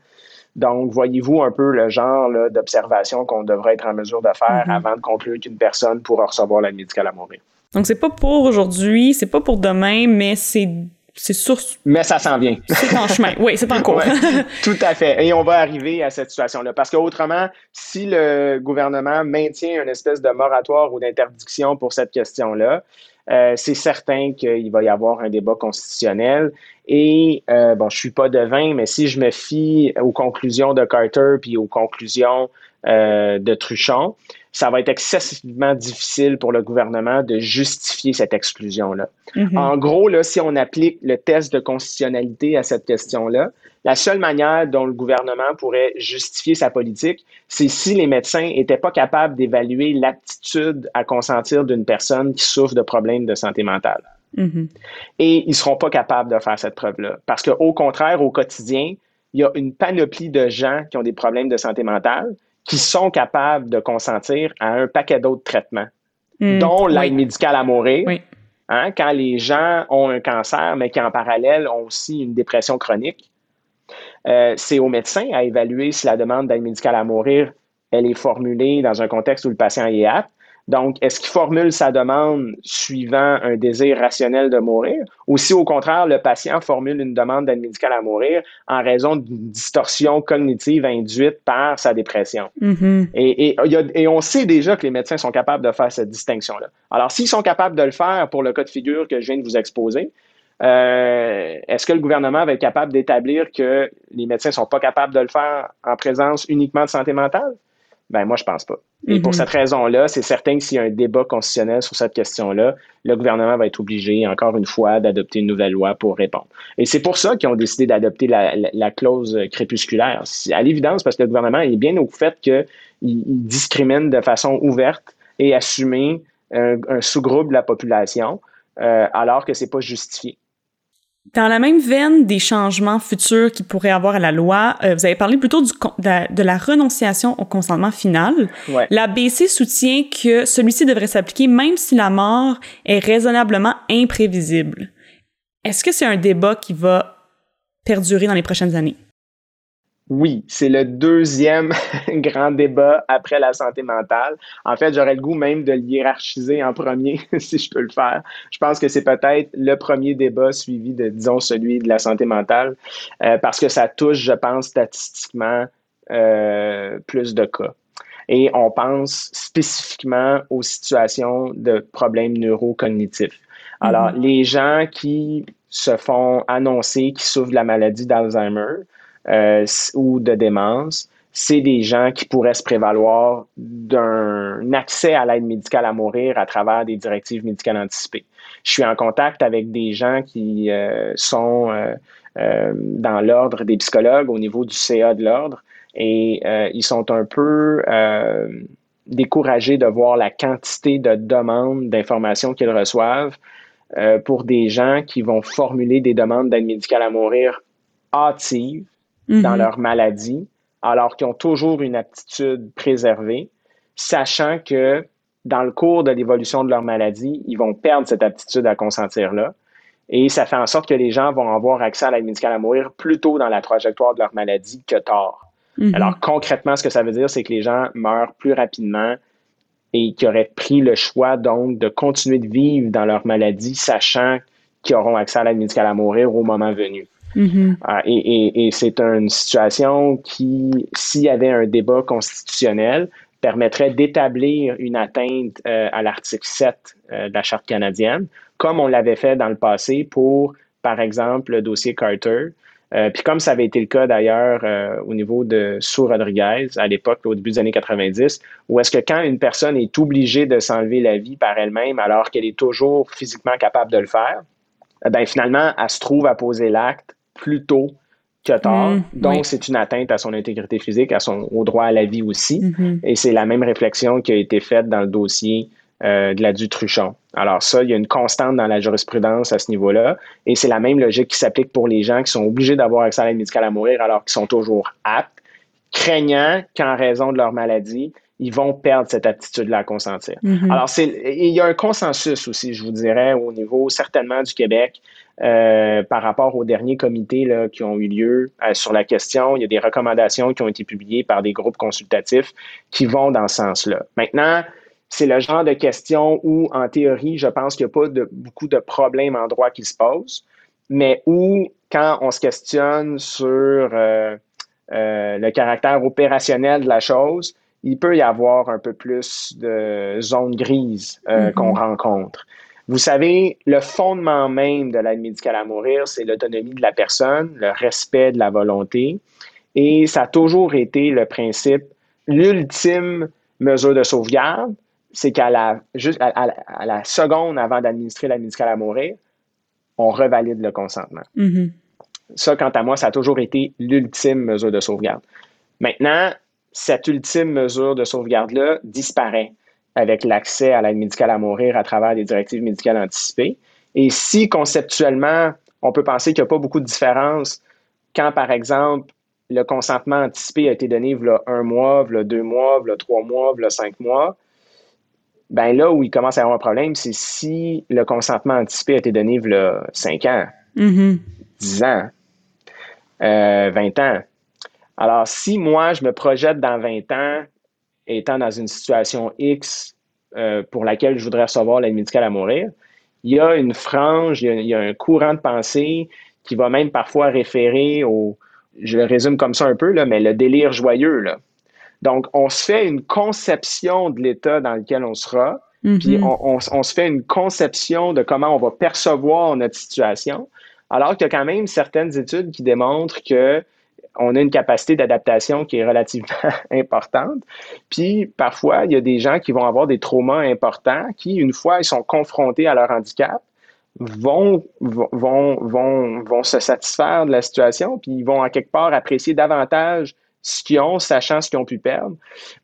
Donc, voyez-vous un peu le genre d'observation qu'on devrait être en mesure de faire mm-hmm. avant de conclure qu'une personne pourra recevoir l'aide médicale à mourir? Donc, c'est pas pour aujourd'hui, c'est pas pour demain, mais c'est c'est sûr. Mais ça s'en vient. C'est en chemin. Oui, c'est en cours. tout à fait. Et on va arriver à cette situation-là. Parce qu'autrement, si le gouvernement maintient une espèce de moratoire ou d'interdiction pour cette question-là, euh, c'est certain qu'il va y avoir un débat constitutionnel. Et euh, bon, je suis pas devin, mais si je me fie aux conclusions de Carter puis aux conclusions euh, de Truchon, ça va être excessivement difficile pour le gouvernement de justifier cette exclusion-là. Mm-hmm. En gros, là, si on applique le test de constitutionnalité à cette question-là, la seule manière dont le gouvernement pourrait justifier sa politique, c'est si les médecins n'étaient pas capables d'évaluer l'aptitude à consentir d'une personne qui souffre de problèmes de santé mentale. Mm-hmm. Et ils ne seront pas capables de faire cette preuve-là. Parce qu'au contraire, au quotidien, il y a une panoplie de gens qui ont des problèmes de santé mentale qui sont capables de consentir à un paquet d'autres traitements, hmm. dont l'aide médicale à mourir. Hein, quand les gens ont un cancer, mais qui en parallèle ont aussi une dépression chronique, euh, c'est au médecin à évaluer si la demande d'aide médicale à mourir, elle est formulée dans un contexte où le patient est apte donc, est-ce qu'il formule sa demande suivant un désir rationnel de mourir ou si au contraire le patient formule une demande d'aide médicale à mourir en raison d'une distorsion cognitive induite par sa dépression? Mm-hmm. et, on sait déjà que les médecins sont capables de faire cette distinction-là. Alors, s'ils sont capables de le faire pour le cas de figure que je viens de vous exposer, euh, est-ce que le gouvernement va être capable d'établir que les médecins ne sont pas capables de le faire en présence uniquement de santé mentale? Ben moi, je pense pas. Et pour mhm. cette raison-là, c'est certain que s'il y a un débat constitutionnel sur cette question-là, le gouvernement va être obligé, encore une fois, d'adopter une nouvelle loi pour répondre. Et c'est pour ça qu'ils ont décidé d'adopter la, clause crépusculaire. À l'évidence, parce que le gouvernement est bien au fait qu'il discrimine de façon ouverte et assumée un, sous-groupe de la population, euh, alors que c'est pas justifié. Dans la même veine des changements futurs qui pourraient avoir à la loi, euh, vous avez parlé plutôt du, de, la, renonciation au consentement final. La BC soutient que celui-ci devrait s'appliquer même si la mort est raisonnablement imprévisible. Est-ce que c'est un débat qui va perdurer dans les prochaines années? Oui, c'est le deuxième grand débat après la santé mentale. En fait, j'aurais le goût même de le hiérarchiser en premier, si je peux le faire. Je pense que c'est peut-être le premier débat suivi de, disons, celui de la santé mentale, euh, parce que ça touche, je pense, statistiquement euh, plus de cas. Et on pense spécifiquement aux situations de problèmes neurocognitifs. Alors, mm-hmm. les gens qui se font annoncer qu'ils souffrent de la maladie d'Alzheimer, euh, ou de démence, c'est des gens qui pourraient se prévaloir d'un accès à l'aide médicale à mourir à travers des directives médicales anticipées. Je suis en contact avec des gens qui euh, sont euh, dans l'ordre des psychologues au niveau du CA de l'ordre et ils sont un peu découragés de voir la quantité de demandes d'informations qu'ils reçoivent pour des gens qui vont formuler des demandes d'aide médicale à mourir hâtives dans mhm. leur maladie, alors qu'ils ont toujours une aptitude préservée, sachant que dans le cours de l'évolution de leur maladie, ils vont perdre cette aptitude à consentir-là. Et ça fait en sorte que les gens vont avoir accès à l'aide médicale à mourir plus tôt dans la trajectoire de leur maladie que tard. Mhm. Alors concrètement, ce que ça veut dire, c'est que les gens meurent plus rapidement et qui auraient pris le choix donc de continuer de vivre dans leur maladie, sachant qu'ils auront accès à l'aide médicale à mourir au moment venu. Mm-hmm. Ah, et, c'est une situation qui, s'il y avait un débat constitutionnel, permettrait d'établir une atteinte euh, à l'article 7 euh, de la Charte canadienne, comme on l'avait fait dans le passé pour, par exemple, le dossier Carter. Euh, puis comme ça avait été le cas d'ailleurs au niveau de Sue Rodriguez à l'époque, au début des années 90, où est-ce que quand une personne est obligée de s'enlever la vie par elle-même alors qu'elle est toujours physiquement capable de le faire, ben finalement, elle se trouve à poser l'acte plus tôt que tard. Mm, Donc, c'est une atteinte à son intégrité physique, à son, au droit à la vie aussi. Mm-hmm. Et c'est la même réflexion qui a été faite dans le dossier euh, de la Dutruchon. Alors ça, il y a une constante dans la jurisprudence à ce niveau-là, et c'est la même logique qui s'applique pour les gens qui sont obligés d'avoir accès à l'aide médicale à mourir alors qu'ils sont toujours aptes, craignant qu'en raison de leur maladie, ils vont perdre cette aptitude-là à consentir. Mm-hmm. Alors, c'est, il y a un consensus aussi, je vous dirais, au niveau certainement du Québec, euh, par rapport aux derniers comités là, qui ont eu lieu euh, sur la question. Il y a des recommandations qui ont été publiées par des groupes consultatifs qui vont dans ce sens-là. Maintenant, c'est le genre de question où, en théorie, je pense qu'il n'y a pas de, beaucoup de problèmes en droit qui se posent, mais où, quand on se questionne sur euh, le caractère opérationnel de la chose, il peut y avoir un peu plus de zones grises euh, mm-hmm. qu'on rencontre. Vous savez, le fondement même de l'aide médicale à mourir, c'est l'autonomie de la personne, le respect de la volonté. Et ça a toujours été le principe, l'ultime mesure de sauvegarde, c'est qu'à la, juste à, la seconde avant d'administrer l'aide médicale à mourir, on revalide le consentement. Mm-hmm. Ça, quant à moi, ça a toujours été l'ultime mesure de sauvegarde. Maintenant, cette ultime mesure de sauvegarde-là disparaît avec l'accès à l'aide médicale à mourir à travers des directives médicales anticipées. Et si conceptuellement, on peut penser qu'il n'y a pas beaucoup de différence quand, par exemple, le consentement anticipé a été donné v'là un mois, v'là deux mois, v'là trois mois, v'là cinq mois, ben là où il commence à y avoir un problème, c'est si le consentement anticipé a été donné v'là cinq ans, mm-hmm. dix ans, euh, vingt ans. Alors, si moi, je me projette dans 20 ans, étant dans une situation X euh, pour laquelle je voudrais recevoir l'aide médicale à mourir, il y a une frange, il y a, un courant de pensée qui va même parfois référer au, je le résume comme ça un peu, là, mais le délire joyeux. Là. Donc, on se fait une conception de l'état dans lequel on sera, puis mm-hmm. on, on, se fait une conception de comment on va percevoir notre situation, alors qu'il y a quand même certaines études qui démontrent que on a une capacité d'adaptation qui est relativement importante. Puis parfois, il y a des gens qui vont avoir des traumas importants qui, une fois ils sont confrontés à leur handicap, vont, se satisfaire de la situation, puis ils vont en quelque part apprécier davantage ce qu'ils ont, sachant ce qu'ils ont pu perdre.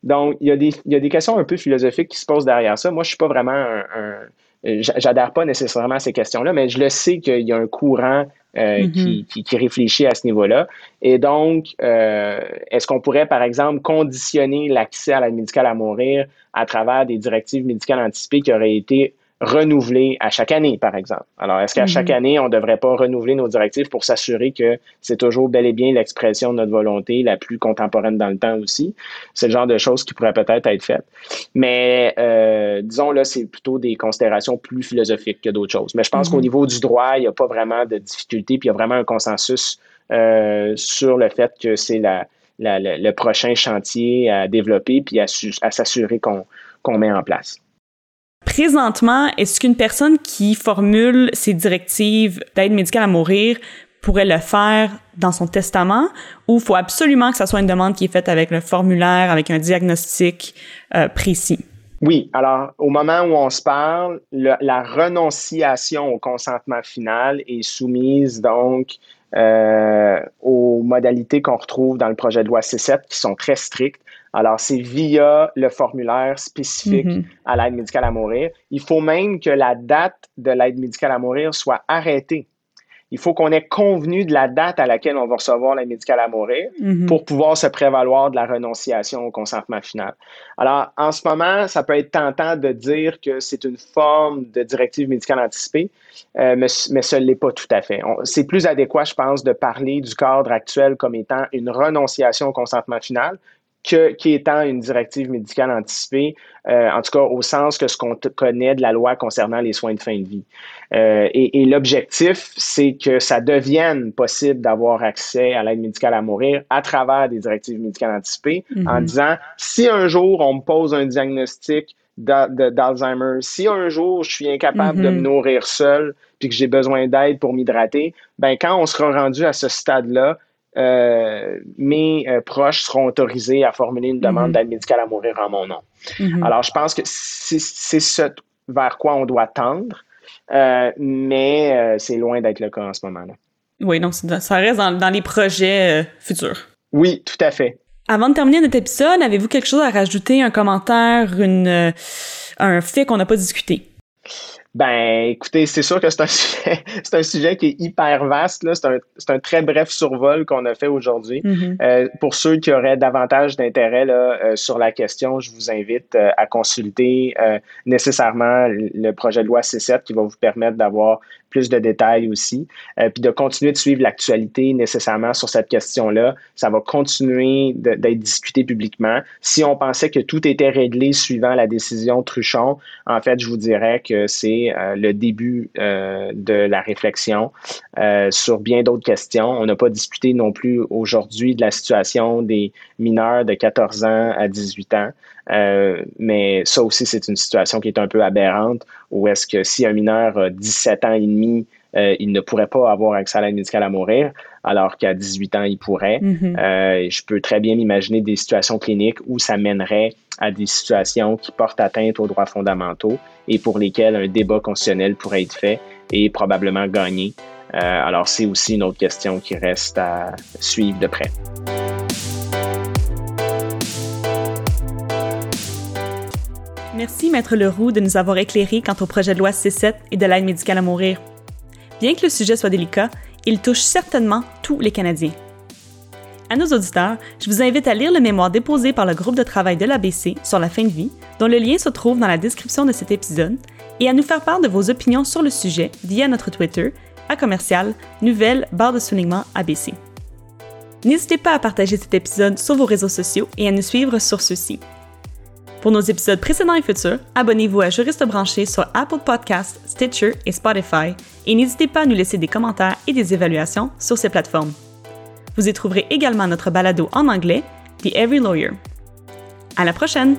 Donc, il y, a des, questions un peu philosophiques qui se posent derrière ça. Moi, je suis pas vraiment un, un j'adhère pas nécessairement à ces questions-là, mais je le sais qu'il y a un courant euh, mm-hmm. qui, qui, réfléchit à ce niveau-là. Et donc, euh, est-ce qu'on pourrait, par exemple, conditionner l'accès à l'aide médicale à mourir à travers des directives médicales anticipées qui auraient été renouveler à chaque année, par exemple. Alors, est-ce qu'à mhm. chaque année, on ne devrait pas renouveler nos directives pour s'assurer que c'est toujours bel et bien l'expression de notre volonté la plus contemporaine dans le temps aussi? C'est le genre de choses qui pourraient peut-être être faites. Mais, euh, disons, là, c'est plutôt des considérations plus philosophiques que d'autres choses. Mais je pense qu'au mhm. niveau du droit, il n'y a pas vraiment de difficulté, puis il y a vraiment un consensus euh, sur le fait que c'est la, le prochain chantier à développer, puis à, à s'assurer qu'on met en place. Présentement, est-ce qu'une personne qui formule ses directives d'aide médicale à mourir pourrait le faire dans son testament? Ou faut absolument que ça soit une demande qui est faite avec le formulaire, avec un diagnostic euh, précis? Oui, alors au moment où on se parle, la renonciation au consentement final est soumise donc euh, aux modalités qu'on retrouve dans le projet de loi C7 qui sont très strictes. Alors, c'est via le formulaire spécifique mm-hmm. à l'aide médicale à mourir. Il faut même que la date de l'aide médicale à mourir soit arrêtée il faut qu'on ait convenu de la date à laquelle on va recevoir l'aide médicale à mourir mhm. pour pouvoir se prévaloir de la renonciation au consentement final. Alors, en ce moment, ça peut être tentant de dire que c'est une forme de directive médicale anticipée, euh, mais, mais ce n'est pas tout à fait. C'est plus adéquat, je pense, de parler du cadre actuel comme étant une renonciation au consentement final que, qui étant une directive médicale anticipée, euh, en tout cas au sens que ce qu'on connaît de la loi concernant les soins de fin de vie. Euh, et, et l'objectif, c'est que ça devienne possible d'avoir accès à l'aide médicale à mourir à travers des directives médicales anticipées, en mhm. disant, si un jour on me pose un diagnostic d'Alzheimer, si un jour je suis incapable de me mhm. nourrir seul, puis que j'ai besoin d'aide pour m'hydrater, ben quand on sera rendu à ce stade-là, euh, mes euh, proches seront autorisés à formuler une demande mhm. d'aide médicale à mourir en mon nom. Mhm. Alors, je pense que c'est ce vers quoi on doit tendre, euh, mais c'est loin d'être le cas en ce moment-là. Oui, donc ça reste dans, les projets futurs. Oui, tout à fait. Avant de terminer notre épisode, avez-vous quelque chose à rajouter, un commentaire, une un fait qu'on n'a pas discuté? Ben, écoutez, c'est sûr que c'est un sujet, c'est un sujet qui est hyper vaste. Là. C'est, un, c'est un très bref survol qu'on a fait aujourd'hui. Mm-hmm. Euh, pour ceux qui auraient davantage d'intérêt là, euh, sur la question, je vous invite euh, à consulter euh, nécessairement le projet de loi C7 qui va vous permettre d'avoir plus de détails aussi, euh, puis de continuer de suivre l'actualité nécessairement sur cette question-là. Ça va continuer d'être discuté publiquement. Si on pensait que tout était réglé suivant la décision Truchon, en fait, je vous dirais que c'est euh, le début euh, de la réflexion sur bien d'autres questions. On n'a pas discuté non plus aujourd'hui de la situation des mineurs de 14 ans à 18 ans. Euh, mais ça aussi, c'est une situation qui est un peu aberrante, où est-ce que si un mineur a 17 ans et demi, euh, il ne pourrait pas avoir accès à l'aide médicale à mourir, alors qu'à 18 ans, il pourrait. Mhm. Euh, je peux très bien m'imaginer des situations cliniques où ça mènerait à des situations qui portent atteinte aux droits fondamentaux et pour lesquelles un débat constitutionnel pourrait être fait et probablement gagné. Euh, alors, c'est aussi une autre question qui reste à suivre de près. Merci, Maître Leroux, de nous avoir éclairé quant au projet de loi C7 et de l'aide médicale à mourir. Bien que le sujet soit délicat, il touche certainement tous les Canadiens. À nos auditeurs, je vous invite à lire le mémoire déposé par le groupe de travail de l'ABC sur la fin de vie, dont le lien se trouve dans la description de cet épisode, et à nous faire part de vos opinions sur le sujet via notre Twitter, à commercial, nouvelle barre de soulignement ABC. N'hésitez pas à partager cet épisode sur vos réseaux sociaux et à nous suivre sur ceux-ci. Pour nos épisodes précédents et futurs, abonnez-vous à Juriste branché sur Apple Podcasts, Stitcher et Spotify et n'hésitez pas à nous laisser des commentaires et des évaluations sur ces plateformes. Vous y trouverez également notre balado en anglais, The Every Lawyer. À la prochaine!